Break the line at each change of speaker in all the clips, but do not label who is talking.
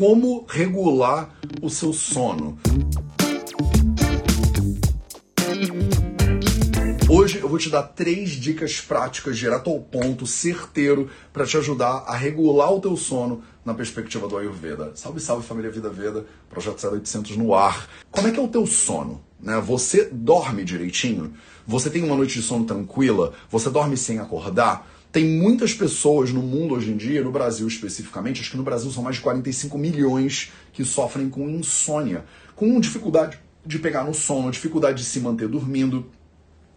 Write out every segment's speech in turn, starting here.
como regular o seu sono. Hoje eu vou te dar três dicas práticas, direto ao ponto, certeiro, para te ajudar a regular o teu sono na perspectiva do Ayurveda. Salve, salve família Vida Veda, Projeto 0800 no ar. Como é que é o teu sono? Né? Você dorme direitinho? Você tem uma noite de sono tranquila? Você dorme sem acordar? Tem muitas pessoas no mundo hoje em dia, no Brasil especificamente, acho que no Brasil são mais de 45 milhões que sofrem com insônia, com dificuldade de pegar no sono, dificuldade de se manter dormindo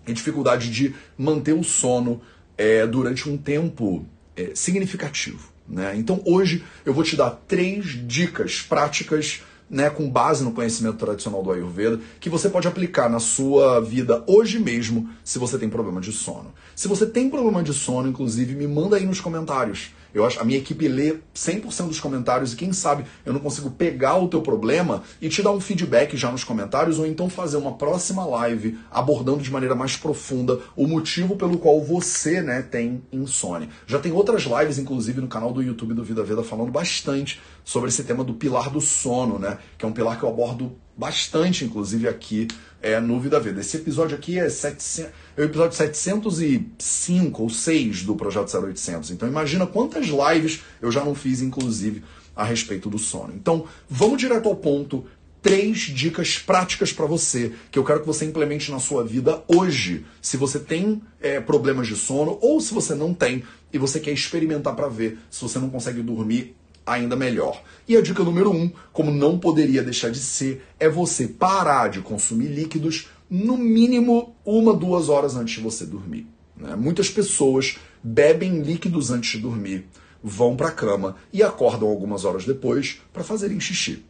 e dificuldade de manter o sono é, durante um tempo é, significativo. Né? Então hoje eu vou te dar três dicas práticas né, com base no conhecimento tradicional do Ayurveda, que você pode aplicar na sua vida hoje mesmo, se você tem problema de sono. Se você tem problema de sono, inclusive, me manda aí nos comentários. Eu acho a minha equipe lê 100% dos comentários e quem sabe eu não consigo pegar o teu problema e te dar um feedback já nos comentários ou então fazer uma próxima live abordando de maneira mais profunda o motivo pelo qual você, né, tem insônia. Já tem outras lives inclusive no canal do YouTube do Vida Veda falando bastante sobre esse tema do pilar do sono, né, que é um pilar que eu abordo bastante, inclusive, aqui é, no Vida Veda. Esse episódio aqui é, 700, é o episódio 705 ou 6 do Projeto 0800. Então imagina quantas lives eu já não fiz, inclusive, a respeito do sono. Então, vamos direto ao ponto. Três dicas práticas para você que eu quero que você implemente na sua vida hoje. Se você tem é, problemas de sono ou se você não tem e você quer experimentar para ver se você não consegue dormir ainda melhor. E a dica número um, como não poderia deixar de ser, é você parar de consumir líquidos no mínimo uma, duas horas antes de você dormir. Né? Muitas pessoas bebem líquidos antes de dormir, vão para a cama e acordam algumas horas depois para fazerem xixi.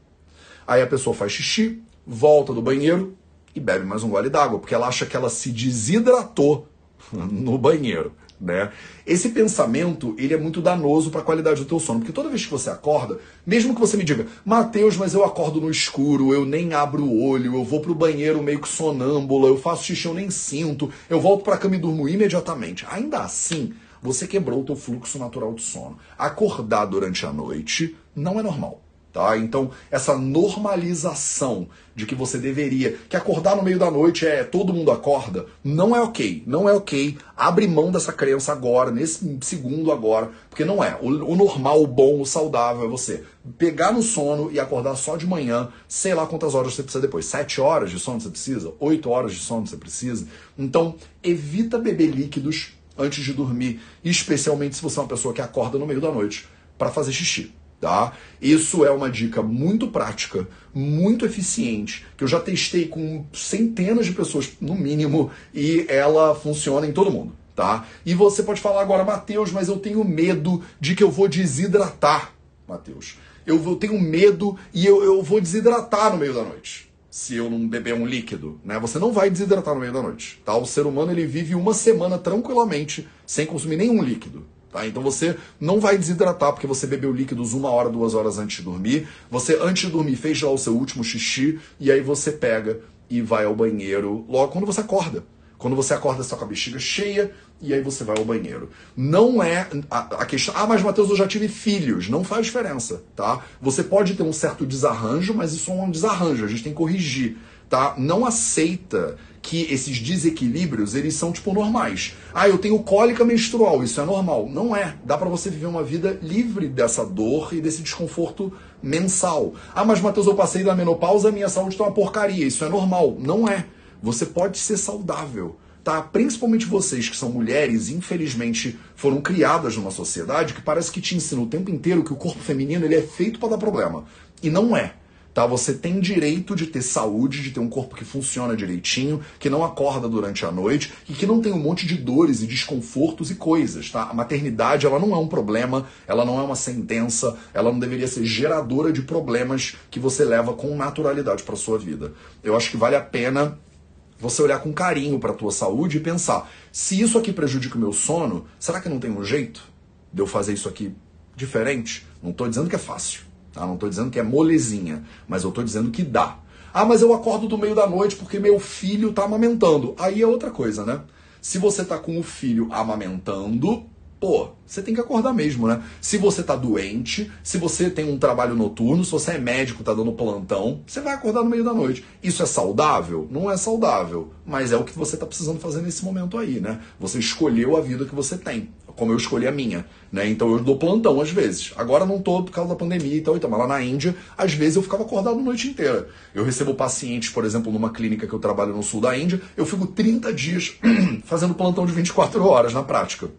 Aí a pessoa faz xixi, volta do banheiro e bebe mais um gole d'água, porque ela acha que ela se desidratou no banheiro. Né? Esse pensamento ele é muito danoso para a qualidade do teu sono, porque toda vez que você acorda, mesmo que você me diga, Mateus, mas eu acordo no escuro, eu nem abro o olho, eu vou pro banheiro meio que sonâmbula, eu faço xixi, eu nem sinto, eu volto para a cama e durmo imediatamente. Ainda assim, você quebrou o teu fluxo natural de sono. Acordar durante a noite não é normal. Tá? Então, essa normalização de que você deveria, que acordar no meio da noite é todo mundo acorda, não é ok. Não é ok. Abre mão dessa crença agora, nesse segundo agora, porque não é. O, o normal, o bom, o saudável é você pegar no sono e acordar só de manhã, sei lá quantas horas você precisa depois. Sete horas de sono você precisa? Oito horas de sono você precisa? Então, evita beber líquidos antes de dormir, especialmente se você é uma pessoa que acorda no meio da noite para fazer xixi. Tá? Isso é uma dica muito prática, muito eficiente, que eu já testei com centenas de pessoas, no mínimo, e ela funciona em todo mundo. Tá? E você pode falar agora, Mateus, mas eu tenho medo de que eu vou desidratar, Mateus. Eu, eu tenho medo e eu, eu vou desidratar no meio da noite se eu não beber um líquido, né? Você não vai desidratar no meio da noite, tá? O ser humano ele vive uma semana tranquilamente sem consumir nenhum líquido. Tá? Então você não vai desidratar porque você bebeu líquidos uma hora, duas horas antes de dormir. Você, antes de dormir, fez lá o seu último xixi e aí você pega e vai ao banheiro logo quando você acorda. Quando você acorda, está com a bexiga cheia e aí você vai ao banheiro. Não é a, a, questão. Ah, mas Matheus, eu já tive filhos. Não faz diferença, tá? Você pode ter um certo desarranjo, mas isso é um desarranjo. A gente tem que corrigir, tá? Não aceita que esses desequilíbrios, eles são tipo normais. Ah, eu tenho cólica menstrual, isso é normal. Não é. Dá para você viver uma vida livre dessa dor e desse desconforto mensal. Ah, mas Matheus, eu passei da menopausa, minha saúde está uma porcaria. Isso é normal. Não é. Você pode ser saudável. Tá? Principalmente vocês que são mulheres, infelizmente foram criadas numa sociedade que parece que te ensina o tempo inteiro que o corpo feminino ele é feito para dar problema. E não é. Tá? Você tem direito de ter saúde, de ter um corpo que funciona direitinho, que não acorda durante a noite e que não tem um monte de dores e desconfortos e coisas. Tá? A maternidade ela não é um problema, ela não é uma sentença, ela não deveria ser geradora de problemas que você leva com naturalidade para sua vida. Eu acho que vale a pena você olhar com carinho para a tua saúde e pensar: se isso aqui prejudica o meu sono, será que não tem um jeito de eu fazer isso aqui diferente? Não estou dizendo que é fácil. Tá? Não estou dizendo que é molezinha, mas eu estou dizendo que dá. Ah, mas eu acordo do meio da noite porque meu filho está amamentando. Aí é outra coisa, né? Se você está com o filho amamentando, pô, você tem que acordar mesmo, né? Se você tá doente, se você tem um trabalho noturno, se você é médico, tá dando plantão, você vai acordar no meio da noite. Isso é saudável? Não é saudável, mas é o que você tá precisando fazer nesse momento aí, né? Você escolheu a vida que você tem, como eu escolhi a minha, né? Então eu dou plantão às vezes. Agora não tô por causa da pandemia e tal, então, mas lá na Índia, às vezes eu ficava acordado a noite inteira. Eu recebo pacientes, por exemplo, numa clínica que eu trabalho no sul da Índia, eu fico 30 dias fazendo plantão de 24 horas na prática.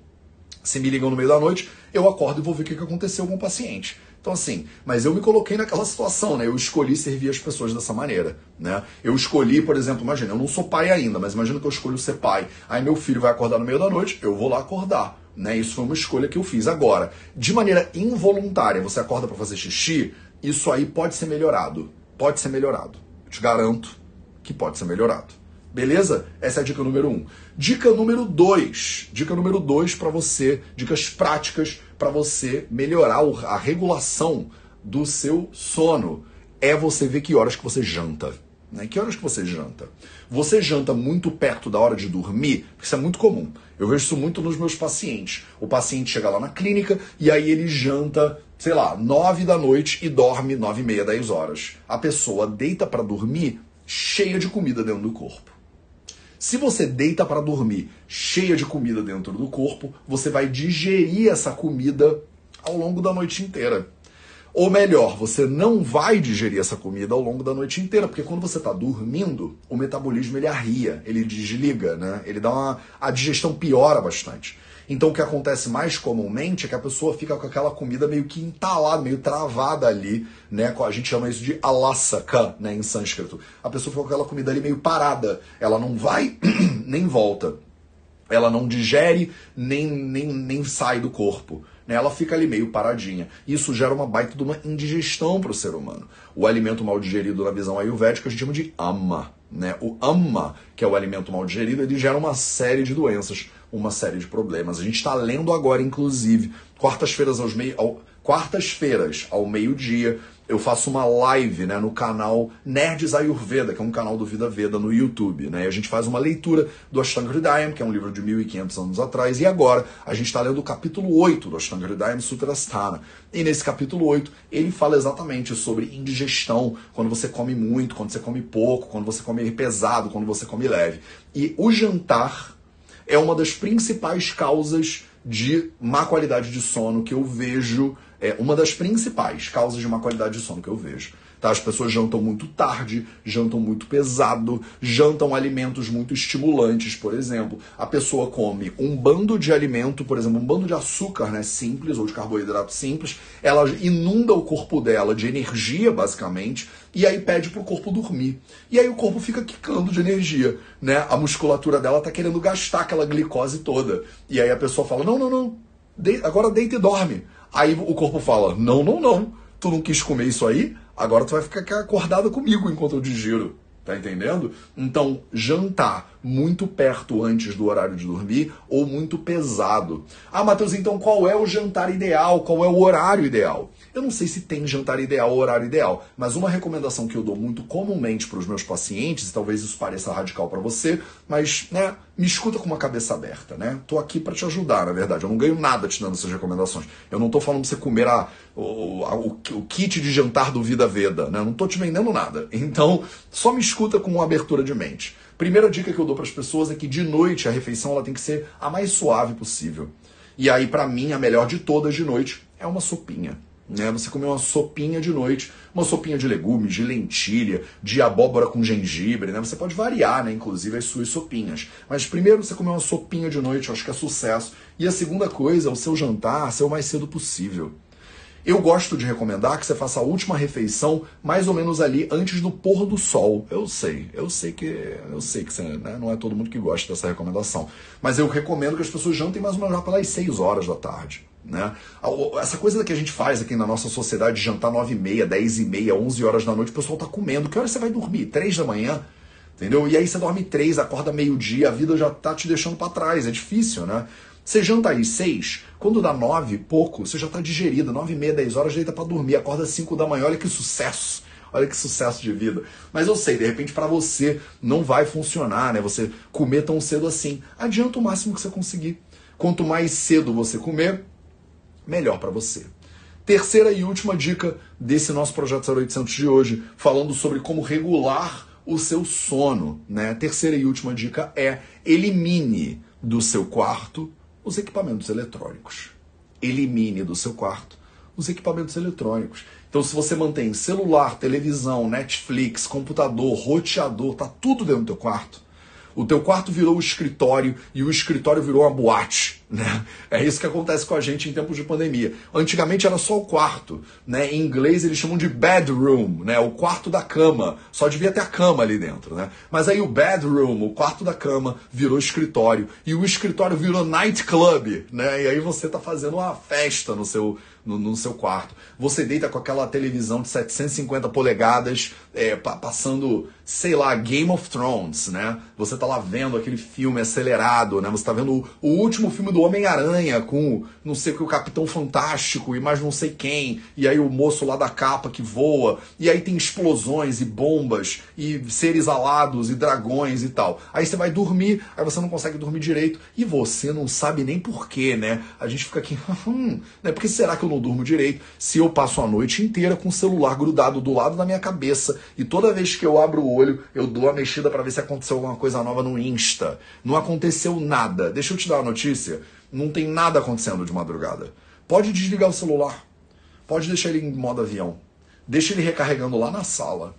Se me ligam no meio da noite, eu acordo e vou ver o que aconteceu com o paciente. Então, assim, mas eu me coloquei naquela situação, né? Eu escolhi servir as pessoas dessa maneira, né? Eu escolhi, por exemplo, imagina, eu não sou pai ainda, mas imagina que eu escolho ser pai. Aí meu filho vai acordar no meio da noite, eu vou lá acordar, né? Isso foi uma escolha que eu fiz. Agora, de maneira involuntária, você acorda para fazer xixi, isso aí pode ser melhorado. Pode ser melhorado. Eu te garanto que pode ser melhorado. Beleza? Essa é a dica número um. Dica número dois. Dica número dois para você, dicas práticas para você melhorar a regulação do seu sono. É você ver que horas que você janta. Né? Que horas que você janta? Você janta muito perto da hora de dormir? Isso é muito comum. Eu vejo isso muito nos meus pacientes. O paciente chega lá na clínica e aí ele janta, sei lá, nove da noite e dorme nove e meia, dez horas. A pessoa deita para dormir cheia de comida dentro do corpo. Se você deita para dormir cheia de comida dentro do corpo, você vai digerir essa comida ao longo da noite inteira. Ou melhor, você não vai digerir essa comida ao longo da noite inteira, porque quando você está dormindo, o metabolismo ele arria, ele desliga, né? Ele dá uma a digestão piora bastante. Então o que acontece mais comumente é que a pessoa fica com aquela comida meio que entalada, meio travada ali, né? A gente chama isso de alasaka, né, em sânscrito. A pessoa fica com aquela comida ali meio parada, ela não vai nem volta. Ela não digere nem, nem, nem sai do corpo. Né? Ela fica ali meio paradinha. Isso gera uma baita de uma indigestão para o ser humano. O alimento mal digerido na visão ayurvédica a gente chama de ama. Né? O ama, que é o alimento mal digerido, ele gera uma série de doenças uma série de problemas. A gente está lendo agora, inclusive, quartas-feiras aos meio, ao, quartas-feiras ao meio-dia, eu faço uma live né, no canal Nerds Ayurveda, que é um canal do Vida Veda no YouTube. Né? E a gente faz uma leitura do Ashtanga Hridayam, que é um livro de 1500 anos atrás, e agora a gente está lendo o capítulo 8 do Ashtanga Hridayam Sutrasthana. E nesse capítulo 8 ele fala exatamente sobre indigestão, quando você come muito, quando você come pouco, quando você come pesado, quando você come leve. E o jantar é uma das principais causas de má qualidade de sono que eu vejo, é uma das principais causas de má qualidade de sono que eu vejo. Tá? As pessoas jantam muito tarde, jantam muito pesado, jantam alimentos muito estimulantes, por exemplo. A pessoa come um bando de alimento, por exemplo, um bando de açúcar né, simples ou de carboidrato simples, ela inunda o corpo dela de energia, basicamente, e aí pede pro corpo dormir. E aí o corpo fica quicando de energia, né? A musculatura dela tá querendo gastar aquela glicose toda. E aí a pessoa fala: "Não, não, não. De agora deita e dorme". Aí o corpo fala: "Não, não, não. Tu não quis comer isso aí? Agora tu vai ficar acordada comigo enquanto eu digiro. Tá entendendo? Então, jantar muito perto antes do horário de dormir ou muito pesado. Ah, Matheus, então qual é o jantar ideal? Qual é o horário ideal? Eu não sei se tem jantar ideal ou horário ideal, mas uma recomendação que eu dou muito comumente para os meus pacientes, e talvez isso pareça radical para você, mas né, me escuta com uma cabeça aberta, né? Tô aqui para te ajudar, na verdade. Eu não ganho nada te dando essas recomendações. Eu não tô falando para você comer a, o, a, o, o, kit de jantar do Vida Veda, né? Eu não tô te vendendo nada. Então, só me escuta com uma abertura de mente. Primeira dica que eu dou para as pessoas é que de noite a refeição ela tem que ser a mais suave possível. E aí, para mim, a melhor de todas de noite é uma sopinha. Né? Você comer uma sopinha de noite, uma sopinha de legumes, de lentilha, de abóbora com gengibre, né? Você pode variar, né? Inclusive as suas sopinhas. Mas primeiro você comer uma sopinha de noite, eu acho que é sucesso. E a segunda coisa, o seu jantar ser o mais cedo possível. Eu gosto de recomendar que você faça a última refeição mais ou menos ali antes do pôr do sol. Eu sei, eu sei que eu sei que você, né, não é todo mundo que gosta dessa recomendação, mas eu recomendo que as pessoas jantem mais ou menos lá pelas 6 horas da tarde. Né? Essa coisa que a gente faz aqui na nossa sociedade de jantar 9 e meia, 10 e meia, 11 horas da noite, o pessoal tá comendo. Que hora você vai dormir? 3 da manhã? Entendeu? E aí você dorme 3, acorda meio-dia, a vida já tá te deixando para trás. É difícil, né? Você janta aí 6, quando dá 9, pouco, você já tá digerido. 9 e meia, 10 horas, deita para dormir. Acorda 5 da manhã, olha que sucesso. Olha que sucesso de vida. Mas eu sei, de repente para você não vai funcionar, né? Você comer tão cedo assim. Adianta o máximo que você conseguir. Quanto mais cedo você comer, melhor para você. Terceira e última dica desse nosso projeto 0800 de hoje, falando sobre como regular o seu sono. Né? Terceira e última dica é elimine do seu quarto os equipamentos eletrônicos. Elimine do seu quarto os equipamentos eletrônicos. Então, se você mantém celular, televisão, Netflix, computador, roteador, tá tudo dentro do teu quarto, o teu quarto virou o escritório e o escritório virou uma boate, né? É isso que acontece com a gente em tempos de pandemia. Antigamente era só o quarto, né? Em inglês eles chamam de bedroom, né? O quarto da cama. Só devia ter a cama ali dentro, né? Mas aí o bedroom, o quarto da cama, virou escritório e o escritório virou nightclub, né? E aí você tá fazendo uma festa no seu no, no, seu quarto. Você deita com aquela televisão de 750 polegadas, é, passando, sei lá, Game of Thrones, né? Você tá lá vendo aquele filme acelerado, né? Você tá vendo o, o último filme do Homem-Aranha com não sei o que, o Capitão Fantástico e mais não sei quem, e aí o moço lá da capa que voa, e aí tem explosões e bombas e seres alados e dragões e tal. Aí você vai dormir, aí você não consegue dormir direito e você não sabe nem porquê, né? A gente fica aqui, hum, né? Por que será que eu não durmo direito se eu passo a noite inteira com o celular grudado do lado da minha cabeça e toda vez que eu abro o olho eu dou a mexida para ver se aconteceu alguma coisa nova no Insta. Não aconteceu nada. Deixa eu te dar uma notícia. Não tem nada acontecendo de madrugada. Pode desligar o celular. Pode deixar ele em modo avião. Deixa ele recarregando lá na sala.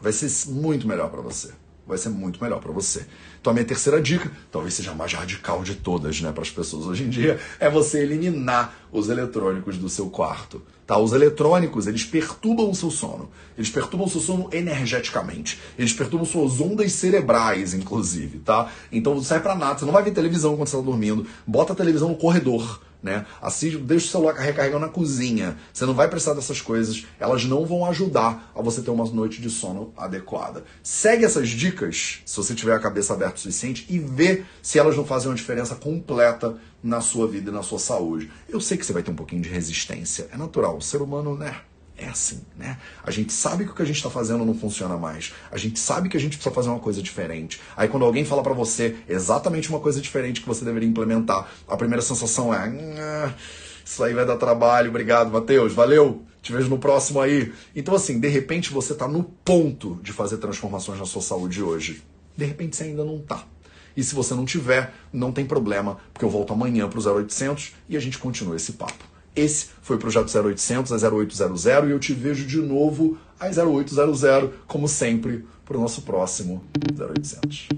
Vai ser muito melhor para você vai ser muito melhor para você. Então a minha terceira dica, talvez seja a mais radical de todas, né, para as pessoas hoje em dia, é você eliminar os eletrônicos do seu quarto. Tá? Os eletrônicos, eles perturbam o seu sono. Eles perturbam o seu sono energeticamente. Eles perturbam suas ondas cerebrais, inclusive, tá? Então não serve para nada. Você não vai ver televisão quando você está dormindo. Bota a televisão no corredor né? Assiste, deixa o celular recarregando na cozinha. Você não vai precisar dessas coisas, elas não vão ajudar a você ter uma noite de sono adequada. Segue essas dicas, se você tiver a cabeça aberta o suficiente, e vê se elas não fazem uma diferença completa na sua vida e na sua saúde. Eu sei que você vai ter um pouquinho de resistência, é natural. O ser humano, né? É assim, né? A gente sabe que o que a gente está fazendo não funciona mais. A gente sabe que a gente precisa fazer uma coisa diferente. Aí quando alguém fala para você exatamente uma coisa diferente que você deveria implementar, a primeira sensação é: isso aí vai dar trabalho. Obrigado, Matheus. Valeu. Te vejo no próximo aí. Então assim, de repente você está no ponto de fazer transformações na sua saúde hoje. De repente você ainda não está. E se você não tiver, não tem problema, porque eu volto amanhã para o 0800 e a gente continua esse papo. Esse foi o Projeto 0800, a 0800, e eu te vejo de novo a 0800, como sempre, para o nosso próximo 0800.